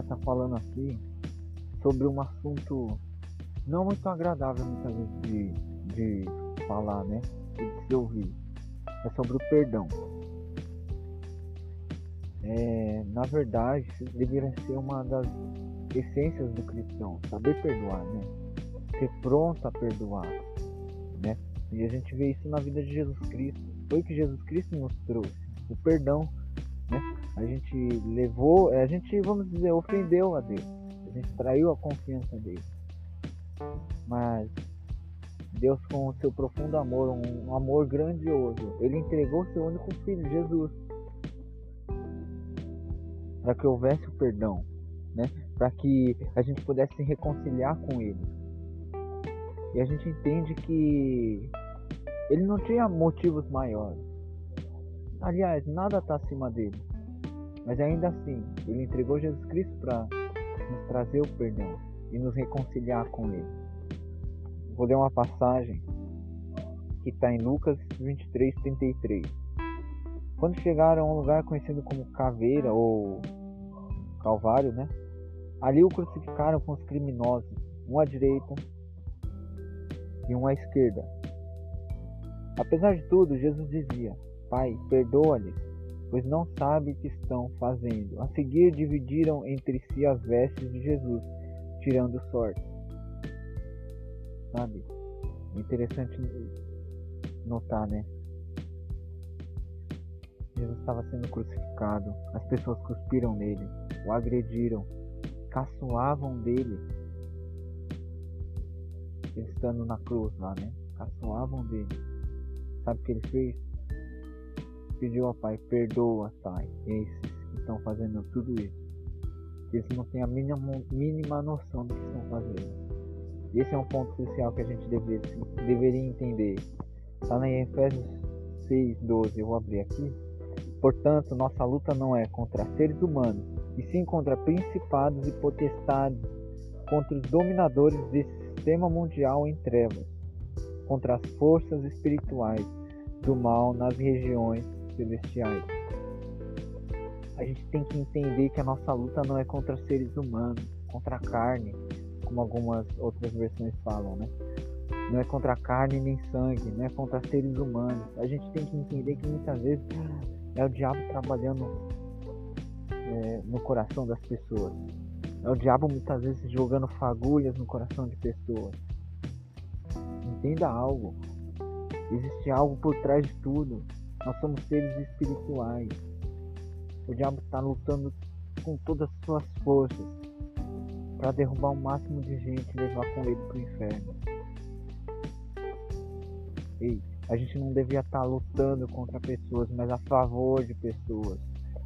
queria estar falando aqui sobre um assunto não muito agradável muitas vezes de, de falar, né? De se ouvir. É sobre o perdão. É, na verdade, deveria ser uma das essências do cristão, saber perdoar, né? Ser pronto a perdoar, né? E a gente vê isso na vida de Jesus Cristo. Foi o que Jesus Cristo nos trouxe, o perdão, né? A gente levou, a gente, vamos dizer, ofendeu a Deus. A gente traiu a confiança dele. Mas Deus, com o seu profundo amor, um amor grandioso, ele entregou seu único filho, Jesus, para que houvesse o perdão, né? Para que a gente pudesse se reconciliar com ele. E a gente entende que ele não tinha motivos maiores. Aliás, nada está acima dele. Mas ainda assim, ele entregou Jesus Cristo para nos trazer o perdão e nos reconciliar com ele. Vou ler uma passagem que está em Lucas 23, 33. Quando chegaram a um lugar conhecido como Caveira ou Calvário, né? Ali o crucificaram com os criminosos, um à direita e um à esquerda. Apesar de tudo, Jesus dizia: Pai, perdoa-lhes, pois não sabem o que estão fazendo. A seguir, dividiram entre si as vestes de Jesus, tirando sorte. Sabe? Interessante notar, né? Jesus estava sendo crucificado, as pessoas cuspiram nele, o agrediram, caçoavam dele. Ele estando na cruz lá, né? Caçoavam dele. Sabe o que ele fez? Pediu ao Pai, perdoa, Pai, esses que estão fazendo tudo isso. Eles não têm a mínima, mínima noção do que estão fazendo. Esse é um ponto crucial que a gente deveria, deveria entender. Está em Efésios 6, 12. Eu vou abrir aqui. Portanto, nossa luta não é contra seres humanos, e sim contra principados e potestades, contra os dominadores desse sistema mundial em trevas, contra as forças espirituais do mal nas regiões celestiais. A gente tem que entender que a nossa luta não é contra seres humanos, contra a carne, como algumas outras versões falam, né? Não é contra carne nem sangue, não é contra seres humanos. A gente tem que entender que muitas vezes é o diabo trabalhando é, no coração das pessoas. É o diabo muitas vezes jogando fagulhas no coração de pessoas. Entenda algo. Existe algo por trás de tudo. Nós somos seres espirituais. O diabo está lutando com todas as suas forças para derrubar o máximo de gente e levar com ele para o inferno. Ei, a gente não devia estar tá lutando contra pessoas, mas a favor de pessoas.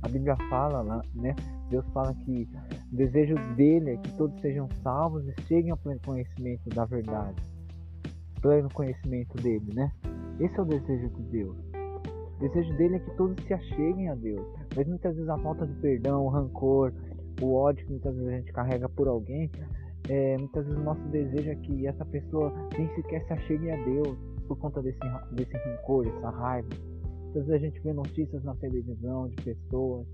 A Bíblia fala né? Deus fala que o desejo dele é que todos sejam salvos e cheguem ao pleno conhecimento da verdade. Pleno conhecimento dele, né? Esse é o desejo de Deus. O desejo dele é que todos se acheguem a Deus. Mas muitas vezes a falta de perdão, o rancor, o ódio que muitas vezes a gente carrega por alguém, é, muitas vezes o nosso desejo é que essa pessoa nem sequer se achegue a Deus por conta desse, desse rancor, dessa raiva. Às vezes a gente vê notícias na televisão de pessoas,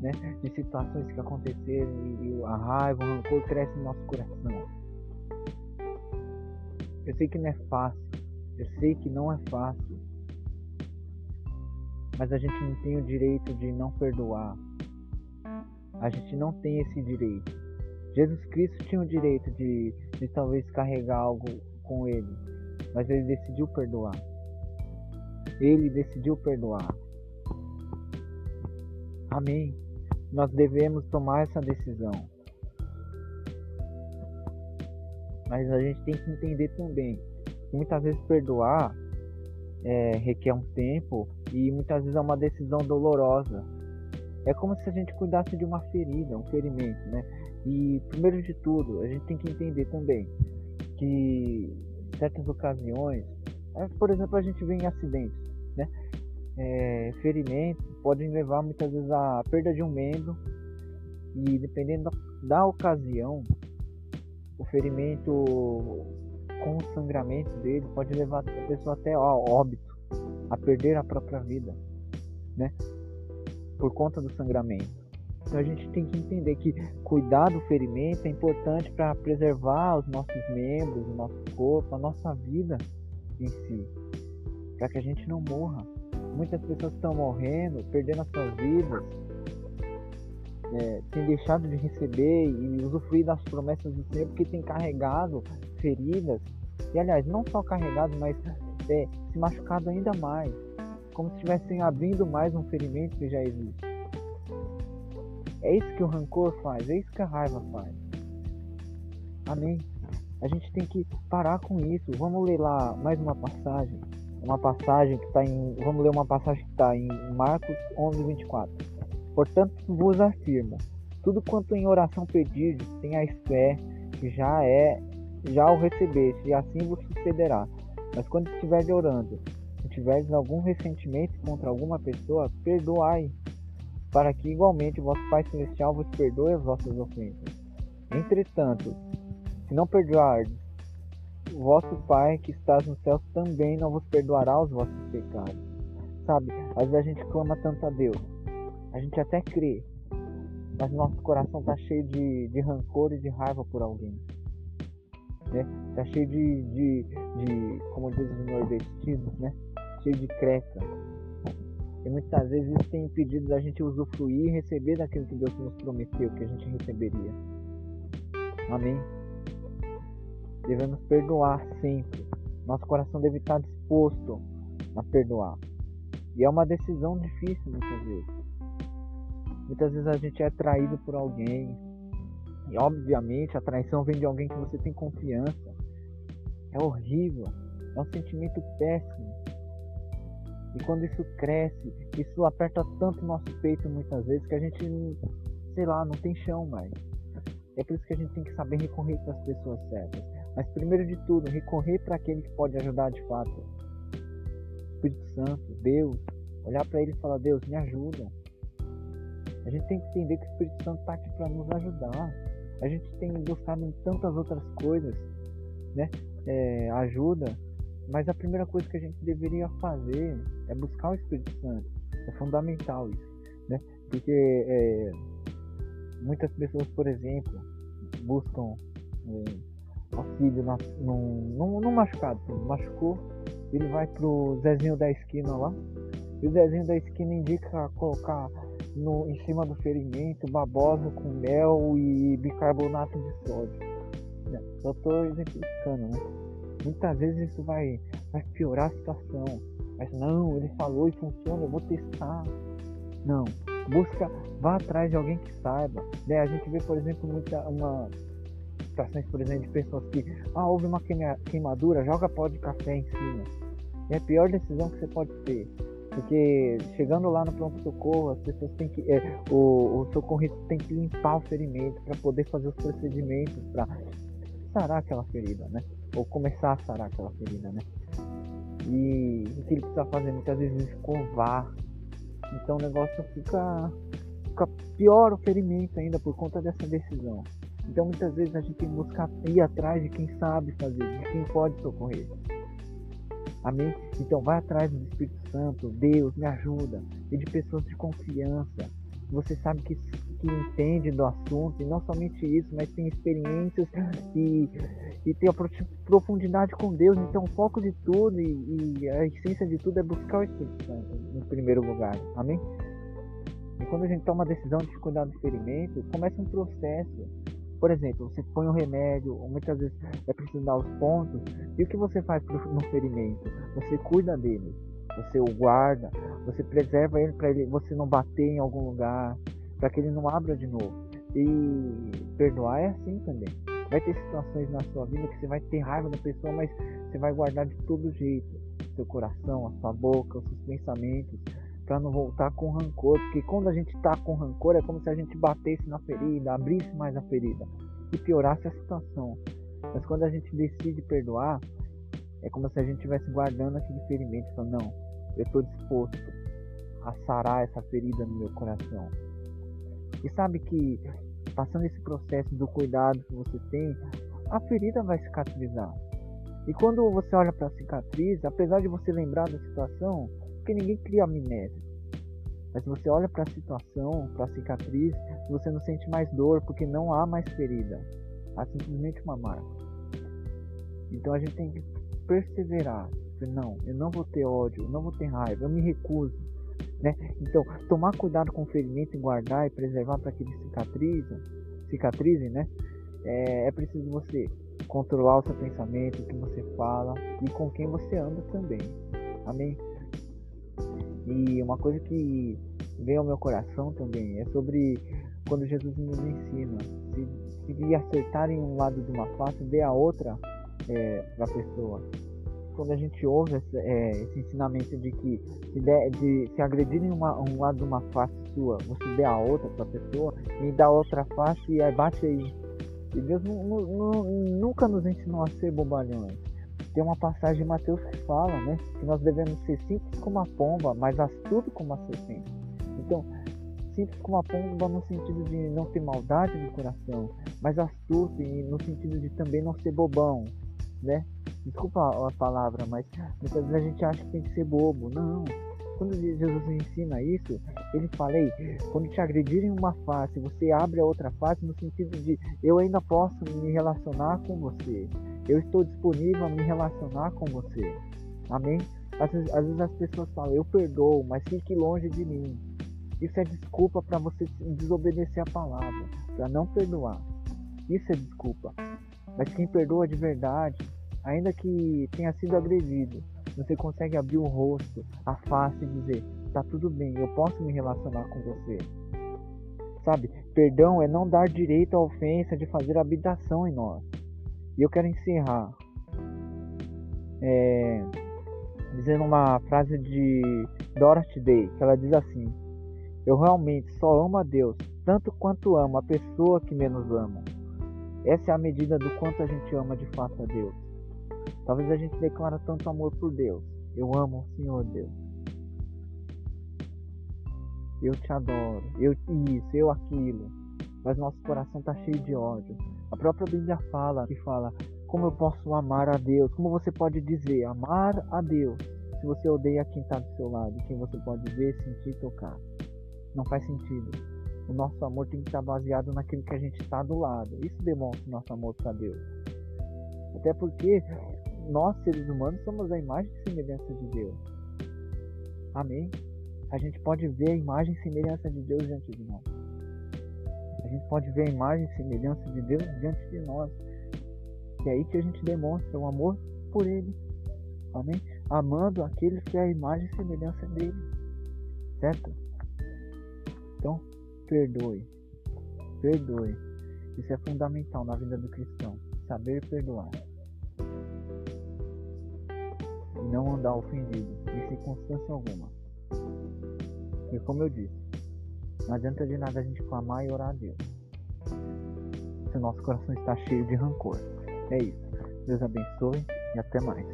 né, de situações que aconteceram e, e a raiva, o rancor cresce no nosso coração. Eu sei que não é fácil, eu sei que não é fácil, mas a gente não tem o direito de não perdoar. A gente não tem esse direito. Jesus Cristo tinha o direito de, de talvez carregar algo com ele, mas ele decidiu perdoar. Ele decidiu perdoar. Amém. Nós devemos tomar essa decisão. Mas a gente tem que entender também que muitas vezes perdoar é, requer um tempo e muitas vezes é uma decisão dolorosa. É como se a gente cuidasse de uma ferida, um ferimento, né? E primeiro de tudo, a gente tem que entender também que certas ocasiões, é, por exemplo, a gente vê em acidentes, né? É, ferimentos podem levar muitas vezes à perda de um membro e dependendo da, ocasião, o ferimento com o sangramento dele pode levar a pessoa até ao óbito, a perder a própria vida, né? Por conta do sangramento. Então a gente tem que entender que cuidar do ferimento é importante para preservar os nossos membros, o nosso corpo, a nossa vida em si, para que a gente não morra. Muitas pessoas estão morrendo, perdendo as suas vidas, é, têm deixado de receber e usufruir das promessas do Senhor porque tem carregado feridas, e aliás, não só carregado, mas é, se machucado ainda mais, como se estivessem abrindo mais um ferimento que já existe. É isso que o rancor faz, é isso que a raiva faz. Amém. A gente tem que parar com isso. Vamos ler lá mais uma passagem. Uma passagem que está em. Vamos ler uma passagem que está em Marcos 11, 24. Portanto, vos afirmo: tudo quanto em oração pedirdes, tenhais fé, que já é, já o recebeste, e assim vos sucederá. Mas quando estiverdes orando, se tiverdes algum ressentimento contra alguma pessoa, perdoai, para que igualmente vosso Pai Celestial vos perdoe as vossas ofensas. Entretanto, se não perdoardes, vosso Pai que estás no céu também não vos perdoará os vossos pecados. Sabe, às vezes a gente clama tanto a Deus, a gente até crê, mas nosso coração está cheio de, de rancor e de raiva por alguém. Né? Tá cheio de, de, de como dizem os nordestinos, né? Cheio de creca. E muitas vezes isso tem impedido da gente usufruir e receber daquilo que Deus nos prometeu que a gente receberia. Amém? Devemos perdoar sempre. Nosso coração deve estar disposto a perdoar. E é uma decisão difícil muitas vezes. Muitas vezes a gente é traído por alguém. E obviamente a traição vem de alguém que você tem confiança. É horrível. É um sentimento péssimo. E quando isso cresce, isso aperta tanto o nosso peito muitas vezes que a gente, sei lá, não tem chão mais. É por isso que a gente tem que saber recorrer para as pessoas certas. Mas primeiro de tudo, recorrer para aquele que pode ajudar de fato. Espírito Santo, Deus. Olhar para ele e falar, Deus, me ajuda. A gente tem que entender que o Espírito Santo está aqui para nos ajudar. A gente tem buscado em tantas outras coisas, né? É, ajuda mas a primeira coisa que a gente deveria fazer é buscar o Espírito Santo. É fundamental isso, né? Porque é, muitas pessoas, por exemplo, buscam é, auxílio na, num, num, num machucado. Machucou, ele vai pro Zezinho da esquina lá. E o Zezinho da esquina indica colocar no, em cima do ferimento babosa com mel e bicarbonato de sódio. Só estou exemplificando, né? Muitas vezes isso vai, vai piorar a situação. Mas não, ele falou e funciona, eu vou testar. Não, busca, vá atrás de alguém que saiba. Né? A gente vê, por exemplo, muita, uma situações, por exemplo, de pessoas que, ah, houve uma queimadura, joga pó de café em cima. É a pior decisão que você pode ter. Porque chegando lá no pronto-socorro, as pessoas têm que. É, o, o socorrista tem que limpar o ferimento para poder fazer os procedimentos para sarar aquela ferida, né? ou começar a sarar aquela ferida, né? E o que ele precisa fazer muitas vezes é escovar. Então o negócio fica, fica pior o ferimento ainda por conta dessa decisão. Então muitas vezes a gente tem que buscar ir atrás de quem sabe fazer, de quem pode socorrer. Amém? Então vai atrás do Espírito Santo, Deus me ajuda, e de pessoas de confiança. Você sabe que que entende do assunto, e não somente isso, mas tem experiências e, e tem a profundidade com Deus. Então, o foco de tudo e, e a essência de tudo é buscar o Espírito Santo em primeiro lugar. Amém? E quando a gente toma a decisão de cuidar do experimento, começa um processo. Por exemplo, você põe um remédio, ou muitas vezes é preciso dar os pontos, e o que você faz no ferimento? Você cuida dele, você o guarda, você preserva ele para ele, você não bater em algum lugar, para que ele não abra de novo. E perdoar é assim também. Vai ter situações na sua vida que você vai ter raiva da pessoa, mas você vai guardar de todo jeito seu coração, a sua boca, os seus pensamentos, para não voltar com rancor. Porque quando a gente está com rancor, é como se a gente batesse na ferida, abrisse mais a ferida e piorasse a situação. Mas quando a gente decide perdoar, é como se a gente estivesse guardando aquele ferimento. Falando, não, eu estou disposto a sarar essa ferida no meu coração. E sabe que passando esse processo do cuidado que você tem, a ferida vai cicatrizar. E quando você olha para a cicatriz, apesar de você lembrar da situação, porque ninguém cria amnésia. Mas você olha para a situação, para a cicatriz, você não sente mais dor porque não há mais ferida. Há simplesmente uma marca. Então a gente tem que perseverar. Não, eu não vou ter ódio, eu não vou ter raiva, eu me recuso. Né? Então, tomar cuidado com o ferimento e guardar e preservar para que ele cicatrize, cicatrize né? É, é preciso você controlar o seu pensamento, o que você fala e com quem você anda também. Amém? E uma coisa que vem ao meu coração também é sobre quando Jesus nos ensina. Se, se acertarem um lado de uma face, dê a outra é, para a pessoa. Quando a gente ouve esse, é, esse ensinamento de que se, de, se agredirem uma, um lado de uma face sua, você dê a outra para a pessoa e dá outra face e aí bate aí. E Deus nunca nos ensinou a ser bobalhões. Tem uma passagem em Mateus que fala, né, que nós devemos ser simples como a pomba, mas astuto como a serpente. Então, simples como a pomba no sentido de não ter maldade no coração, mas astuto e no sentido de também não ser bobão, né? Desculpa a palavra, mas muitas vezes a gente acha que tem que ser bobo. Não. Quando Jesus ensina isso, ele fala, Ei, quando te agredirem uma face, você abre a outra face no sentido de eu ainda posso me relacionar com você. Eu estou disponível a me relacionar com você. Amém? Às vezes, às vezes as pessoas falam, eu perdoo, mas fique longe de mim. Isso é desculpa para você desobedecer a palavra, para não perdoar. Isso é desculpa. Mas quem perdoa de verdade, ainda que tenha sido agredido, você consegue abrir o rosto, a face e dizer: tá tudo bem, eu posso me relacionar com você. Sabe? Perdão é não dar direito à ofensa de fazer habitação em nós. E eu quero encerrar é, dizendo uma frase de Dorothy Day, que ela diz assim: Eu realmente só amo a Deus tanto quanto amo a pessoa que menos amo. Essa é a medida do quanto a gente ama de fato a Deus. Talvez a gente declara tanto amor por Deus. Eu amo o Senhor Deus. Eu te adoro. Eu isso, eu aquilo. Mas nosso coração está cheio de ódio. A própria Bíblia fala, que fala, como eu posso amar a Deus? Como você pode dizer amar a Deus se você odeia quem está do seu lado, quem você pode ver, sentir, tocar? Não faz sentido. O nosso amor tem que estar baseado naquilo que a gente está do lado. Isso demonstra o nosso amor para Deus. Até porque nós, seres humanos, somos a imagem e semelhança de Deus. Amém? A gente pode ver a imagem e semelhança de Deus diante de nós. A gente pode ver a imagem e semelhança de Deus diante de nós. Que é aí que a gente demonstra o amor por Ele. Amém? Amando aqueles que é a imagem e semelhança dele. Certo? Então, Perdoe. Perdoe. Isso é fundamental na vida do cristão. Saber perdoar. E não andar ofendido, em circunstância alguma. E como eu disse, não adianta de nada a gente clamar e orar a Deus. Se o nosso coração está cheio de rancor. É isso. Deus abençoe e até mais.